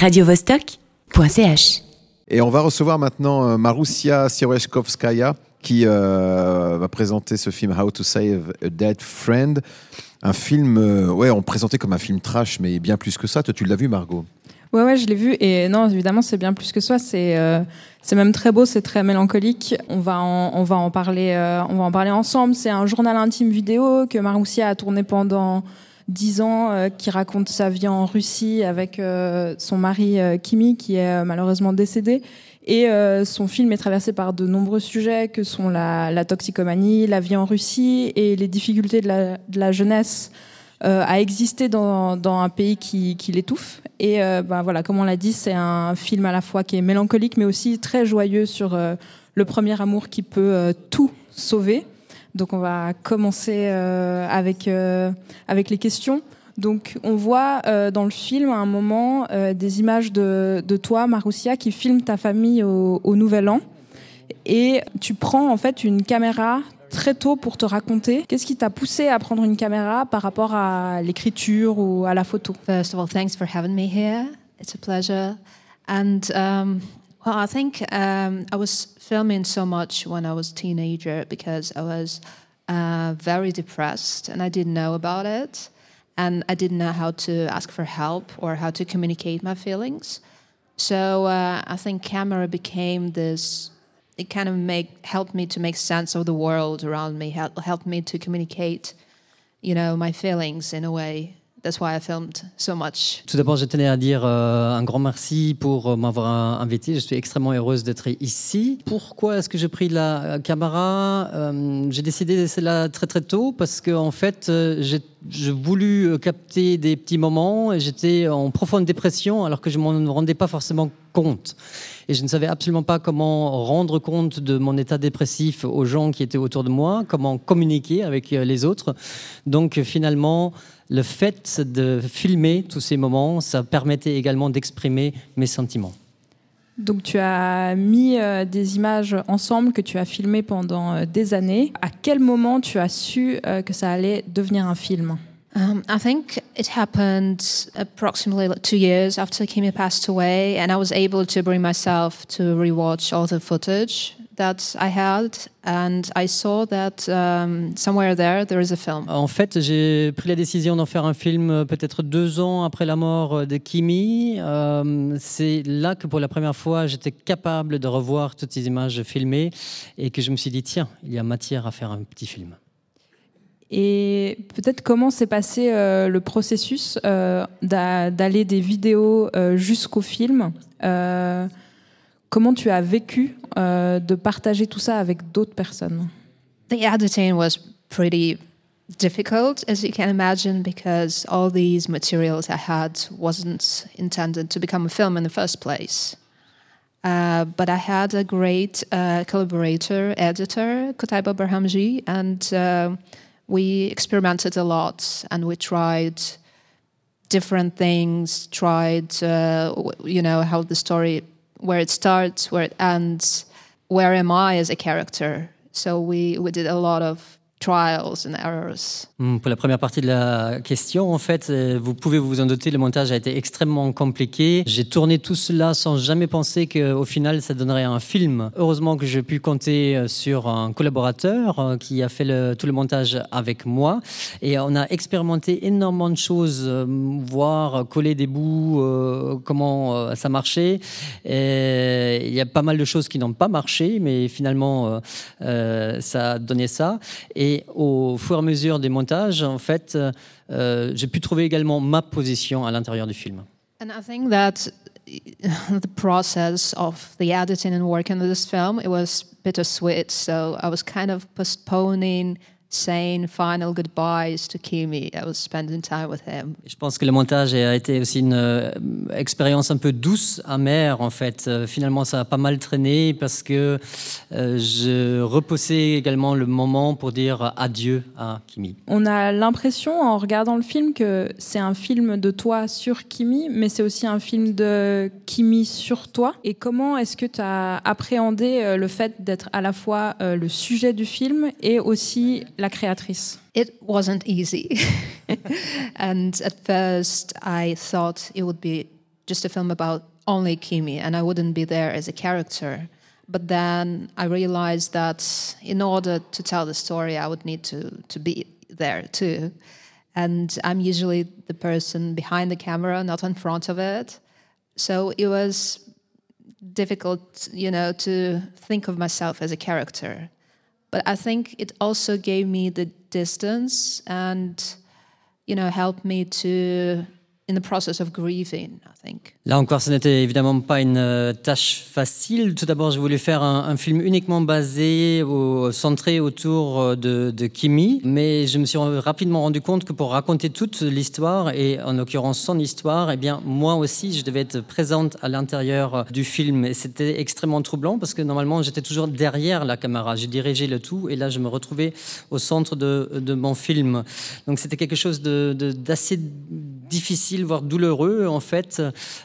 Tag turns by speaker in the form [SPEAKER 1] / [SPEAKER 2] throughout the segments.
[SPEAKER 1] radiovostok.ch.
[SPEAKER 2] Et on va recevoir maintenant euh, Maroussia Sireshkovskaya qui euh, va présenter ce film How to Save a Dead Friend. Un film, euh, ouais, on présentait comme un film trash, mais bien plus que ça. Toi, tu l'as vu, Margot?
[SPEAKER 3] Ouais, ouais, je l'ai vu. Et non, évidemment, c'est bien plus que ça. C'est euh, c'est même très beau, c'est très mélancolique. On va en, on va en, parler, euh, on va en parler ensemble. C'est un journal intime vidéo que Maroussia a tourné pendant dix ans, euh, qui raconte sa vie en Russie avec euh, son mari euh, Kimi, qui est malheureusement décédé. Et son film est traversé par de nombreux sujets que sont la, toxicomanie, la vie en Russie et les difficultés de la, jeunesse à exister dans, un pays qui, l'étouffe. Et ben voilà, comme on l'a dit, c'est un film à la fois qui est mélancolique, mais aussi très joyeux sur le premier amour qui peut tout sauver. Donc on va commencer euh, avec, euh, avec les questions. Donc on voit euh, dans le film à un moment des images de, de toi, Maroussia, qui filme ta famille au, Nouvel An. Et tu prends en fait une caméra très tôt pour te raconter. Qu'est-ce qui t'a poussé à prendre une caméra par rapport à l'écriture ou à la photo?
[SPEAKER 4] First of all, thanks for having me here. It's a pleasure. Um, well, I think um, I was filming so much when I was a teenager because I was uh, very depressed and I didn't know about it. And I didn't know how to ask for help or how to communicate my feelings. So uh, I think camera became this. It kind of make helped me to make sense of the world around me. Help, helped me to communicate, you know, my feelings in a way. That's why I filmed so much.
[SPEAKER 5] Tout d'abord, je tenais à dire euh, un grand merci pour euh, m'avoir invité. Je suis extrêmement heureuse d'être ici. Pourquoi est-ce que j'ai pris la euh, caméra Euh, J'ai décidé cela très très tôt parce que en fait, euh, j'ai j'ai voulu euh, capter des petits moments et j'étais en profonde dépression alors que je m'en rendais pas forcément compte. Et je ne savais absolument pas comment rendre compte de mon état dépressif aux gens qui étaient autour de moi, comment communiquer avec euh, les autres. Donc finalement, le fait de filmer tous ces moments, ça permettait également d'exprimer mes sentiments.
[SPEAKER 3] Donc tu as mis euh, des images ensemble que tu as filmées pendant euh, des années. À quel moment tu as su que ça allait devenir un film?
[SPEAKER 4] Um, I think it happened approximately two years after Kimi passed away, and I was able to bring myself to rewatch all the footage that I had, and I saw that um, somewhere there there is a film.
[SPEAKER 5] En fait, j'ai pris la décision d'en faire un film euh, peut-être deux ans après la mort euh, de Kimi. Euh, c'est là que pour la première fois, j'étais capable de revoir toutes ces images filmées et que je me suis dit, tiens, il y a matière à faire un petit film.
[SPEAKER 3] Et peut-être comment s'est passé euh, le processus euh, d'a- d'aller des vidéos euh, jusqu'au film Euh, Comment tu as vécu euh, de partager tout ça avec d'autres personnes?
[SPEAKER 4] The editing was pretty difficult, as you can imagine, because all these materials I had wasn't intended to become a film in the first place. Uh, but I had a great uh, collaborator, editor, Kotaiba Barhamji, and uh, we experimented a lot and we tried different things, tried, uh, you know, how the story, where it starts, where it ends, where am I as a character. So we, we did a lot of
[SPEAKER 5] Hmm, Pour la première partie de la question, en fait, euh, vous pouvez vous en douter, le montage a été extrêmement compliqué. J'ai tourné tout cela sans jamais penser qu'au final, ça donnerait un film. Heureusement que j'ai pu compter euh, sur un collaborateur euh, qui a fait tout le montage avec moi. Et on a expérimenté énormément de choses, voir coller des bouts, comment ça marchait. Il y a pas mal de choses qui n'ont pas marché, mais finalement, euh, ça donné ça. Au fur et à mesure des montages, en fait, euh, j'ai pu trouver également ma position à l'intérieur du film.
[SPEAKER 4] And I think that the process of the editing and working on this film, it was bittersweet. So I was kind of postponing saying final goodbyes to Kimi. I was spending time with him.
[SPEAKER 5] Je pense que le montage a été aussi une euh, expérience un peu douce, amère en fait. Euh, finalement, ça a pas mal traîné parce que euh, je repoussais également le moment pour dire adieu à Kimi.
[SPEAKER 3] On a l'impression en regardant le film que c'est un film de toi sur Kimi, mais c'est aussi un film de Kimi sur toi. Et comment est-ce que tu as appréhendé le fait d'être à la fois euh, le sujet du film et aussi la créatrice
[SPEAKER 4] It wasn't easy. and at first, I thought it would be just a film about only Kimi, and I wouldn't be there as a character. But then I realized that in order to tell the story, I would need to to be there too. And I'm usually the person behind the camera, not in front of it. So it was difficult, you know, to think of myself as a character. But I think it also gave me the distance and, you know, helped me to
[SPEAKER 5] Là encore, ce n'était évidemment pas une euh, tâche facile. Tout d'abord, je voulais faire un, film uniquement basé, au, centré autour euh, de, Kimi, mais je me suis rapidement rendu compte que pour raconter toute l'histoire, et en l'occurrence son histoire, eh bien, moi aussi, je devais être présente à l'intérieur euh, du film. Et c'était extrêmement troublant parce que normalement, j'étais toujours derrière la caméra. J'ai dirigé le tout, et là, je me retrouvais au centre de, mon film. Donc, c'était quelque chose d'assez difficile, voire douloureux, en fait,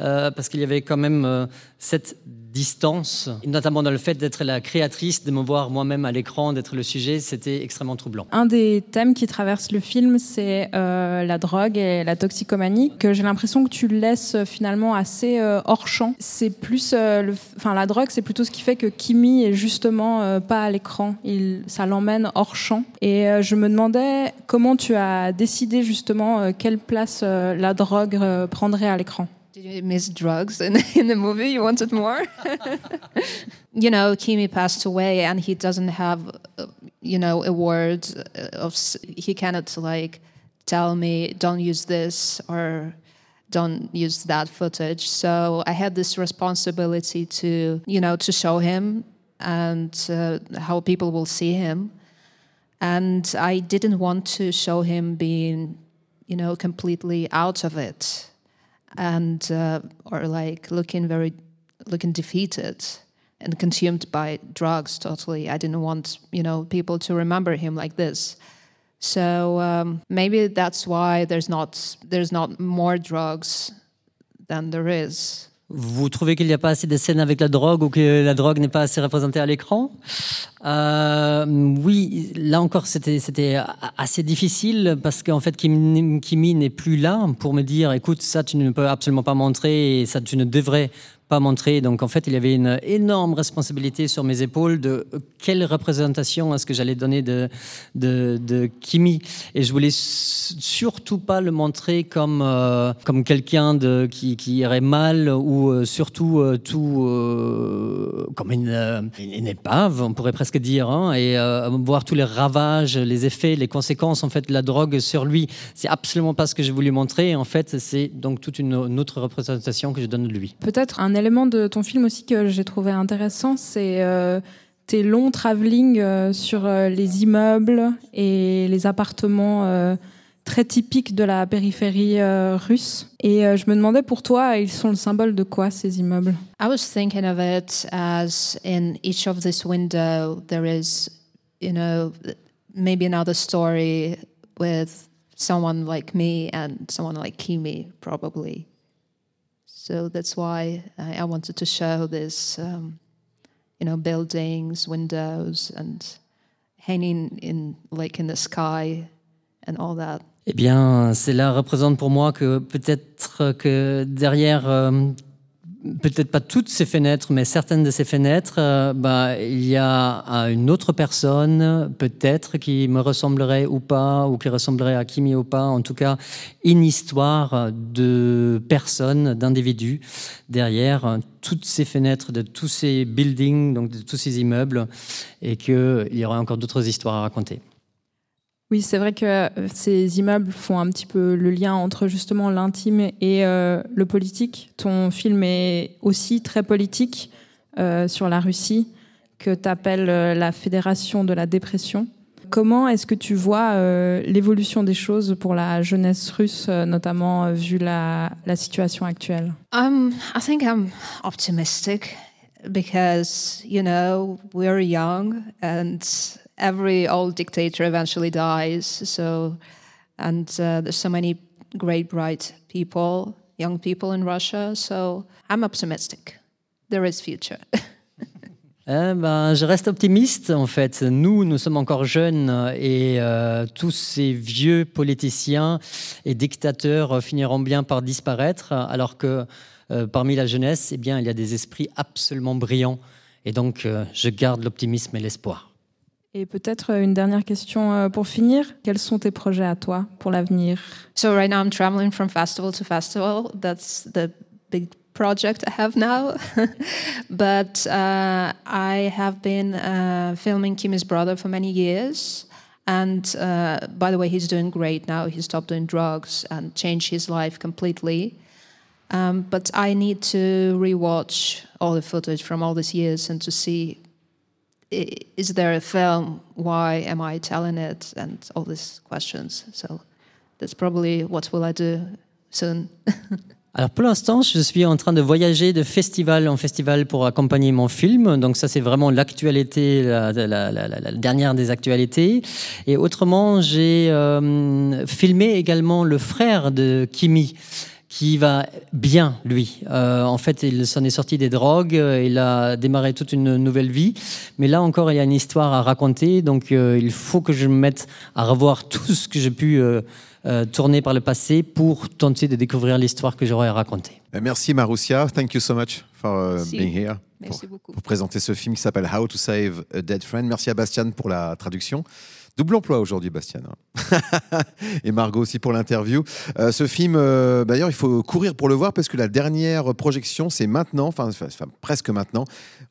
[SPEAKER 5] euh, parce qu'il y avait quand même euh, cette distance, notamment dans le fait d'être la créatrice, de me voir moi-même à l'écran, d'être le sujet, c'était extrêmement troublant.
[SPEAKER 3] Un des thèmes qui traverse le film, c'est euh, la drogue et la toxicomanie, que j'ai l'impression que tu laisses finalement assez hors champ. C'est plus, enfin la drogue, c'est plutôt ce qui fait que Kimi est justement pas à l'écran. ça l'emmène hors champ. Et je me demandais comment tu as décidé justement quelle place la drogue prendrait à l'écran.
[SPEAKER 4] Did you miss drugs in, in the movie? You wanted more? you know, Kimi passed away and he doesn't have, uh, you know, a word of, he cannot like tell me, don't use this or don't use that footage. So I had this responsibility to, you know, to show him and uh, how people will see him. And I didn't want to show him being, you know, completely out of it and uh, or like looking very looking defeated and consumed by drugs totally. I didn't want you know people to remember him like this. So um, maybe that's why there's not there's not more drugs than there is.
[SPEAKER 5] Vous trouvez qu'il n'y a pas assez de scènes avec la drogue ou que la drogue n'est pas assez représentée à l'écran euh, Oui, là encore, c'était assez difficile parce qu'en fait, Kimi n'est plus là pour me dire, écoute, ça, tu ne peux absolument pas montrer et ça, tu ne devrais pas montrer. Donc en fait, il y avait une énorme responsabilité sur mes épaules de quelle représentation est-ce que j'allais donner de, Kimi. Et je voulais surtout pas le montrer comme, euh, comme quelqu'un qui, irait mal ou euh, surtout tout comme une, une, épave, on pourrait presque dire, et voir tous les ravages, les effets, les conséquences en fait de la drogue sur lui. C'est absolument pas ce que j'ai voulu montrer. En fait, c'est donc toute une, autre représentation que je donne de lui.
[SPEAKER 3] Peut-être un élément de ton film aussi que j'ai trouvé intéressant, c'est euh, tes longs travelling euh, sur euh, les immeubles et les appartements très typiques de la périphérie russe. Et je me demandais pour toi, ils sont le symbole de quoi ces immeubles
[SPEAKER 4] I was thinking of it as in each of this window there is, you know, maybe another story with someone like me and someone like Kimi, probably. So that's why I, I wanted to show this, um, you know, buildings, windows, and hanging in like in the sky and all that.
[SPEAKER 5] Eh bien, cela représente pour moi que peut-être que derrière euh, peut-être pas toutes ces fenêtres, mais certaines de ces fenêtres, euh, bah, il y a une autre personne, peut-être, qui me ressemblerait ou pas, ou qui ressemblerait à Kimi ou pas, en tout cas, une histoire de personnes, d'individus, derrière toutes ces fenêtres, de tous ces buildings, donc de tous ces immeubles, et qu'il y aurait encore d'autres histoires à raconter.
[SPEAKER 3] Oui, c'est vrai que euh, ces immeubles font un petit peu le lien entre justement l'intime et euh, le politique. Ton film est aussi très politique euh, sur la Russie, que tu appelles la Fédération de la dépression. Comment est-ce que tu vois l'évolution des choses pour la jeunesse russe, notamment vu la, situation actuelle?
[SPEAKER 4] Um, I think I'm optimistic because, you know, we're young and every old dictator eventually dies. So, and uh, there's so many great, bright people, young people in Russia. So I'm optimistic. There is future.
[SPEAKER 5] Eh ben, je reste optimiste en fait. Nous, nous sommes encore jeunes et euh, tous ces vieux politiciens et dictateurs finiront bien par disparaître, alors que euh, parmi la jeunesse, eh bien, il y a des esprits absolument brillants. Et donc, euh, je garde l'optimisme et l'espoir.
[SPEAKER 3] Et peut-être une dernière question pour finir. Quels sont tes projets à toi pour l'avenir
[SPEAKER 4] So right now I'm traveling from festival to festival. That's the big project I have now. but uh, I have been uh, filming Kimi's brother for many years. And uh, by the way, he's doing great now. He stopped doing drugs and changed his life completely. Um, but I need to rewatch all the footage from all these years and to see is there a film? Why am I telling it? And all these questions. So that's probably what will I do soon.
[SPEAKER 5] Alors pour l'instant, je suis en train de voyager de festival en festival pour accompagner mon film. Donc ça, c'est vraiment l'actualité, la, dernière des actualités. Et autrement, j'ai euh, filmé également le frère de Kimi qui va bien, lui. Euh, en fait, il s'en est sorti des drogues, il a démarré toute une nouvelle vie. Mais là encore, il y a une histoire à raconter, donc euh, il faut que je me mette à revoir tout ce que j'ai pu euh, euh, tourner par le passé pour tenter de découvrir l'histoire que j'aurais racontée.
[SPEAKER 2] Ben, merci Marussia, thank you so much for
[SPEAKER 4] Merci.
[SPEAKER 2] being here.
[SPEAKER 4] Merci
[SPEAKER 2] pour,
[SPEAKER 4] beaucoup.
[SPEAKER 2] pour présenter ce film qui s'appelle How to Save a Dead Friend. Merci à Bastian pour la traduction. Double emploi aujourd'hui, Bastien. Et Margot aussi pour l'interview. Euh, ce film, euh, d'ailleurs, il faut courir pour le voir parce que la dernière projection, c'est maintenant, enfin, presque maintenant.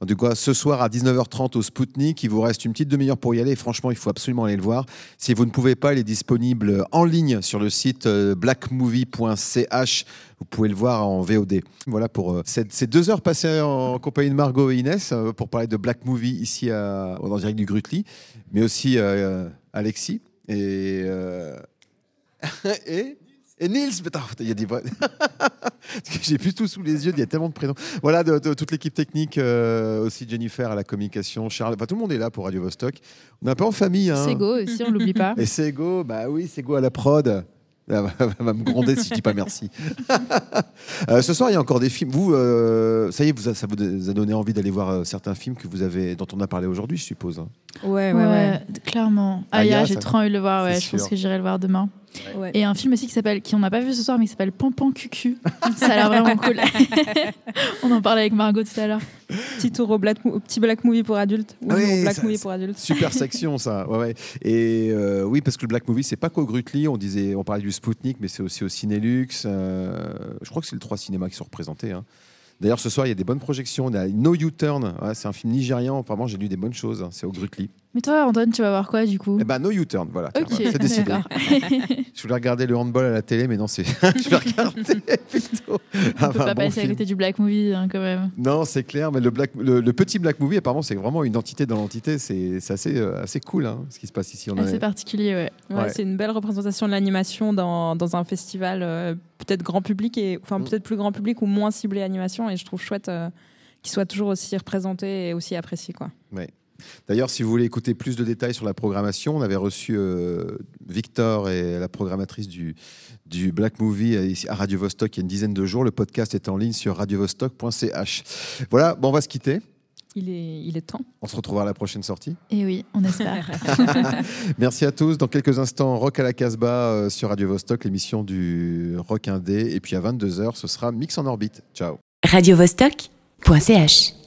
[SPEAKER 2] Du coup, ce soir à 19h30 au Spoutnik. Il vous reste une petite demi-heure pour y aller. Franchement, il faut absolument aller le voir. Si vous ne pouvez pas, il est disponible en ligne sur le site euh, blackmovie.ch. Vous pouvez le voir en VOD. Voilà pour euh, cette- ces deux heures passées en compagnie de Margot et Inès euh, pour parler de Black Movie ici à, en direct du Grutli, mais aussi euh, Alexis et, et, et Nils. Putain, il y a des voix. Parce que J'ai plus tout sous les yeux, il y a tellement de prénoms. Voilà, de, de- toute l'équipe technique, euh, aussi Jennifer à la communication, Charles, enfin tout le monde est là pour Radio Vostok. On est un peu en famille. Hein.
[SPEAKER 1] Sego aussi, on l'oublie pas.
[SPEAKER 2] Et Sego, bah oui, Sego à la prod. Elle va, me gronder si je dis pas merci. Euh, ce soir, il y a encore des films. Vous, euh, ça y est, vous a- ça vous a donné envie d'aller voir euh, certains films que vous avez, dont on a parlé aujourd'hui, je suppose. hein.
[SPEAKER 3] Ouais, ouais, ouais.
[SPEAKER 1] clairement.
[SPEAKER 2] Aya,
[SPEAKER 1] Aya, j'ai trop envie de le voir. Ouais, je pense que j'irai le voir demain.
[SPEAKER 3] Ouais.
[SPEAKER 1] Et un film aussi qui s'appelle, qui on n'a pas vu ce soir, mais qui s'appelle Pampan Cucu. Ça a l'air vraiment cool. on en parlait avec Margot tout à l'heure.
[SPEAKER 3] Petit tour au black, au petit black movie pour adultes. Ou
[SPEAKER 2] oui,
[SPEAKER 3] au black
[SPEAKER 2] ça-
[SPEAKER 3] movie pour adultes.
[SPEAKER 2] Super section, ça. Ouais, ouais. Et euh, oui, parce que le Black Movie, c'est pas qu'au Grutli. On disait, on parlait du Spoutnik, mais c'est aussi au Cinélux. euh, je crois que c'est le trois cinémas qui sont représentés. hein. D'ailleurs, ce soir, il y a des bonnes projections. On a No U-Turn. Ouais, c'est un film nigérian. Apparemment, j'ai lu des bonnes choses. hein. C'est au Grutli.
[SPEAKER 1] Mais toi, Antoine, tu vas voir quoi du coup
[SPEAKER 2] Eh ben, No U-Turn, voilà. Tiens,
[SPEAKER 1] Ok,
[SPEAKER 2] voilà, c'est décidé. Je voulais regarder le handball à la télé, mais non, c'est. je vais regarder plutôt.
[SPEAKER 1] On peut pas passer à côté du Black Movie hein, quand même.
[SPEAKER 2] Non, c'est clair, mais le, black, le, le petit Black Movie, apparemment, c'est vraiment une entité dans l'entité. C'est c'est assez, euh, assez cool hein, ce qui se passe ici. On a-
[SPEAKER 1] Assez particulier, ouais.
[SPEAKER 3] Ouais,
[SPEAKER 2] Ouais.
[SPEAKER 3] C'est une belle représentation de l'animation dans, dans un festival euh, peut-être grand public et enfin
[SPEAKER 2] Mm.
[SPEAKER 3] peut-être plus grand public ou moins ciblé animation et je trouve chouette euh, qu'il soit toujours aussi représenté et aussi apprécié quoi.
[SPEAKER 2] D'ailleurs, si vous voulez écouter plus de détails sur la programmation, on avait reçu euh, Victor et la programmatrice du, du Black Movie euh, ici à Radio Vostok il y a une dizaine de jours. Le podcast est en ligne sur radiovostok.ch. Voilà, bon, on va se quitter.
[SPEAKER 3] Il est, il est temps.
[SPEAKER 2] On se retrouvera à la prochaine sortie.
[SPEAKER 1] Et oui, on espère.
[SPEAKER 2] Merci à tous. Dans quelques instants, Rock à la Casbah euh, sur Radio Vostok, l'émission du Rock Indé. Et puis à 22h, ce sera Mix en orbite. Ciao.
[SPEAKER 6] radiovostok.ch